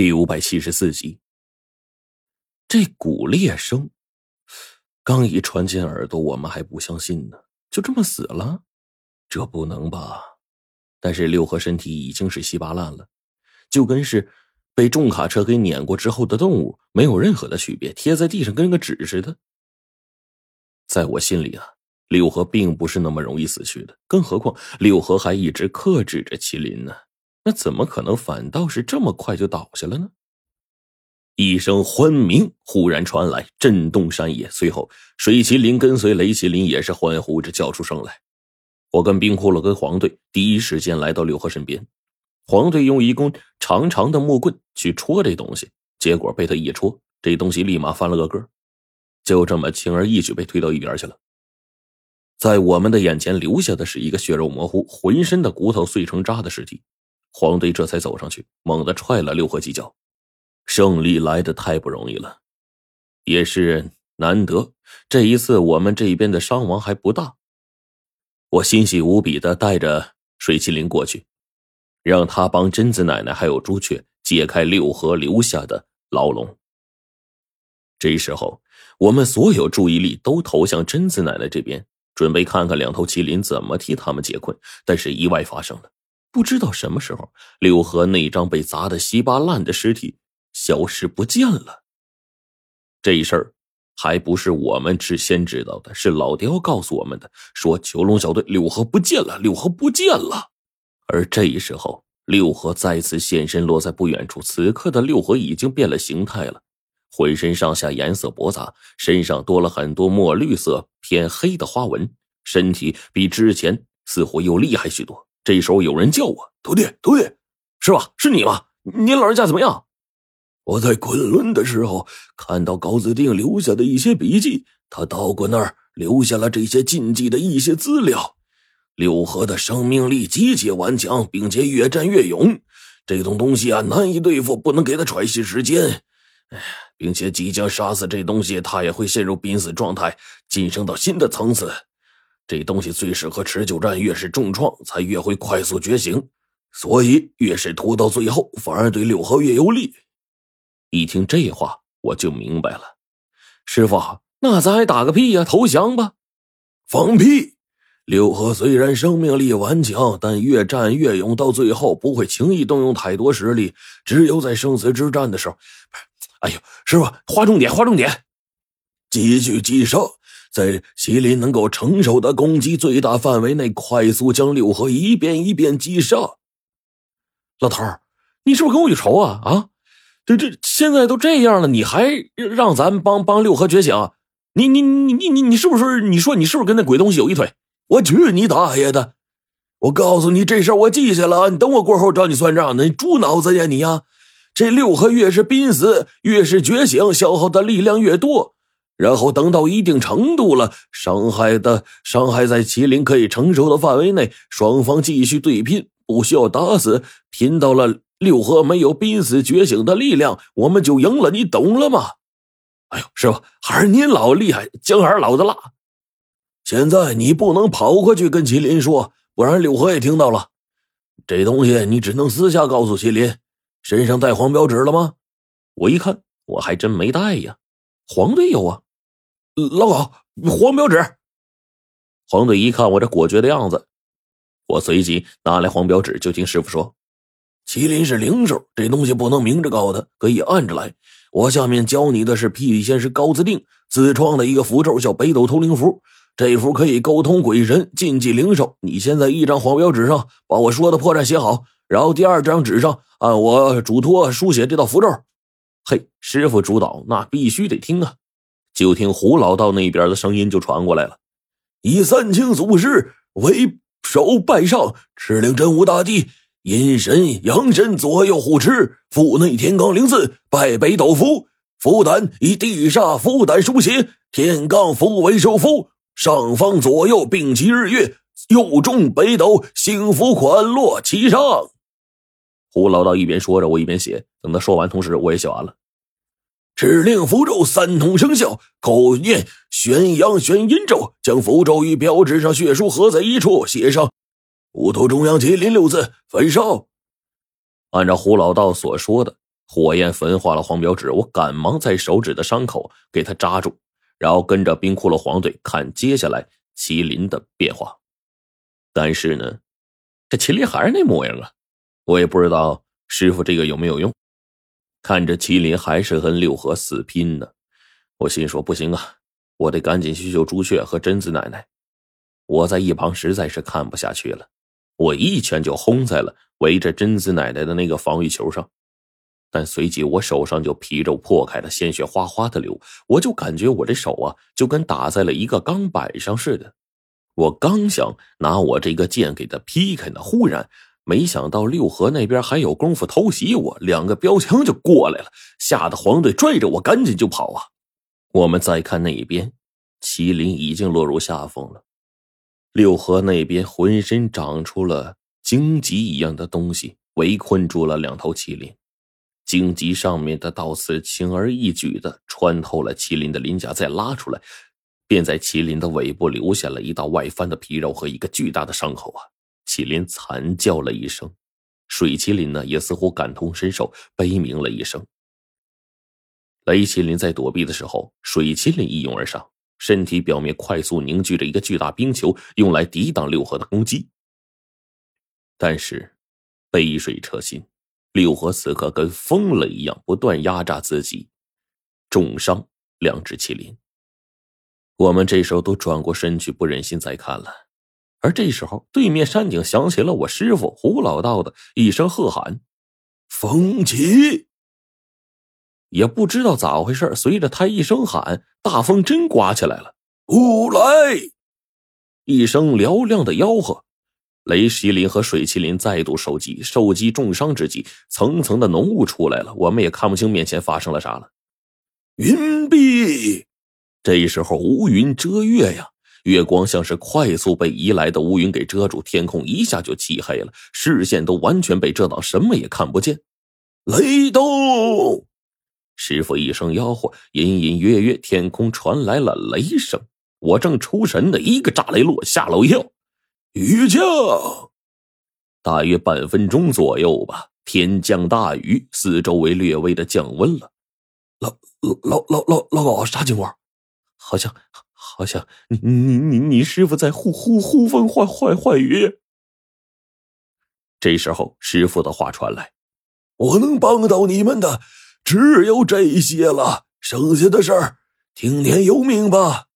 第五百七十四集，这骨裂声刚一传进耳朵，我们还不相信呢，就这么死了？这不能吧？但是六合身体已经是稀巴烂了，就跟是被重卡车给碾过之后的动物，没有任何的区别，贴在地上跟个纸似的。在我心里啊，六合并不是那么容易死去的，更何况六合还一直克制着麒麟呢。那怎么可能反倒是这么快就倒下了呢？一声欢鸣忽然传来，震动山野。随后，水麒麟跟随雷麒麟也是欢呼着叫出声来。我跟冰骷髅跟黄队第一时间来到六合身边。黄队用一根长长的木棍去戳这东西，结果被他一戳，这东西立马翻了个个，就这么轻而易举被推到一边去了。在我们的眼前留下的是一个血肉模糊、浑身的骨头碎成渣的尸体。黄队这才走上去，猛地踹了六合几脚。胜利来的太不容易了，也是难得。这一次我们这边的伤亡还不大，我欣喜无比的带着水麒麟过去，让他帮贞子奶奶还有朱雀解开六合留下的牢笼。这时候，我们所有注意力都投向贞子奶奶这边，准备看看两头麒麟怎么替他们解困。但是意外发生了。不知道什么时候，六合那张被砸得稀巴烂的尸体消失不见了。这事儿还不是我们之先知道的，是老刁告诉我们的，说九龙小队六合不见了，六合不见了。而这时候，六合再次现身，落在不远处。此刻的六合已经变了形态了，浑身上下颜色驳杂，身上多了很多墨绿色偏黑的花纹，身体比之前似乎又厉害许多。这时候有人叫我徒弟，徒弟，是吧？是你吗？您老人家怎么样？我在昆仑的时候看到高子定留下的一些笔记，他到过那儿留下了这些禁忌的一些资料。六合的生命力极其顽强，并且越战越勇。这种东西啊，难以对付，不能给他喘息时间。哎，并且即将杀死这东西，他也会陷入濒死状态，晋升到新的层次。这东西最适合持久战，越是重创才越会快速觉醒，所以越是拖到最后，反而对六合越有利。一听这话，我就明白了。师傅，那咱还打个屁呀？投降吧！放屁！六合虽然生命力顽强，但越战越勇，到最后不会轻易动用太多实力，只有在生死之战的时候。哎呦，师傅，划重点，划重点，继续击杀。在麒麟能够承受的攻击最大范围内，快速将六合一遍一遍击杀。老头儿，你是不是跟我有仇啊？啊，这这现在都这样了，你还让咱帮帮六合觉醒？你你你你你你是不是？你说你是不是跟那鬼东西有一腿？我去你大爷的！我告诉你这事儿我记下了，你等我过后找你算账呢。你猪脑子呀你呀！这六合越是濒死，越是觉醒，消耗的力量越多。然后等到一定程度了，伤害的伤害在麒麟可以承受的范围内，双方继续对拼，不需要打死。拼到了六合没有濒死觉醒的力量，我们就赢了。你懂了吗？哎呦，师傅，还是您老厉害，姜还是老的辣。现在你不能跑过去跟麒麟说，不然六合也听到了。这东西你只能私下告诉麒麟。身上带黄标纸了吗？我一看，我还真没带呀。黄队有啊。老高，黄标纸。黄队一看我这果决的样子，我随即拿来黄标纸，就听师傅说：“麒麟是灵兽，这东西不能明着告他，可以暗着来。我下面教你的是霹雳仙师高自定自创的一个符咒，叫北斗通灵符。这符可以沟通鬼神、禁忌灵兽。你先在一张黄标纸上把我说的破绽写好，然后第二张纸上按我嘱托书写这道符咒。嘿，师傅主导，那必须得听啊。”就听胡老道那边的声音就传过来了，以三清祖师为首拜上，敕令真武大帝，阴神阳神左右护持，腹内天罡灵字，拜北斗符，符胆以地煞符胆书写，天罡符为首符，上方左右并齐日月，右中北斗星符款落其上。胡老道一边说着，我一边写。等他说完，同时我也写完了。指令符咒三通生效，口念玄阳玄阴咒，将符咒与标志上血书合在一处，写上“乌头中央麒麟”六字，焚烧。按照胡老道所说的，火焰焚化了黄标纸，我赶忙在手指的伤口给他扎住，然后跟着冰窟窿黄队看接下来麒麟的变化。但是呢，这麒麟还是那模样啊！我也不知道师傅这个有没有用。看着麒麟还是跟六合死拼呢，我心说不行啊，我得赶紧去救朱雀和贞子奶奶。我在一旁实在是看不下去了，我一拳就轰在了围着贞子奶奶的那个防御球上。但随即我手上就皮肉破开了，鲜血哗哗的流。我就感觉我这手啊，就跟打在了一个钢板上似的。我刚想拿我这个剑给他劈开呢，忽然没想到六合那边还有功夫偷袭我，两个标枪就过来了，吓得黄队拽着我赶紧就跑啊。我们再看那边，麒麟已经落入下风了。六合那边浑身长出了荆棘一样的东西，围困住了两头麒麟。荆棘上面的倒刺轻而易举的穿透了麒麟的鳞甲，再拉出来，便在麒麟的尾部留下了一道外翻的皮肉和一个巨大的伤口啊！麒麟惨叫了一声，水麒麟呢也似乎感同身受，悲鸣了一声。雷麒麟在躲避的时候，水麒麟一拥而上，身体表面快速凝聚着一个巨大冰球，用来抵挡六合的攻击。但是，杯水车薪。六合此刻跟疯了一样，不断压榨自己，重伤两只麒麟。我们这时候都转过身去，不忍心再看了。而这时候，对面山顶响起了我师傅胡老道的一声喝喊：“风起！”也不知道咋回事，随着他一声喊，大风真刮起来了。乌来！一声嘹亮的吆喝。雷麒麟和水麒麟再度受击，受击重伤之际，层层的浓雾出来了，我们也看不清面前发生了啥了。云蔽，这时候乌云遮月呀，月光像是快速被移来的乌云给遮住，天空一下就漆黑了，视线都完全被遮挡，什么也看不见。雷动，师傅一声吆喝，隐隐约约天空传来了雷声。我正出神的一个炸雷落，吓了我一跳。雨降，大约半分钟左右吧。天降大雨，四周围略微的降温了。老老老老老老，啥情况？好像好像你你你你师傅在呼呼呼风唤唤唤雨。这时候，师傅的话传来：“我能帮到你们的只有这些了，剩下的事儿听天由命吧。”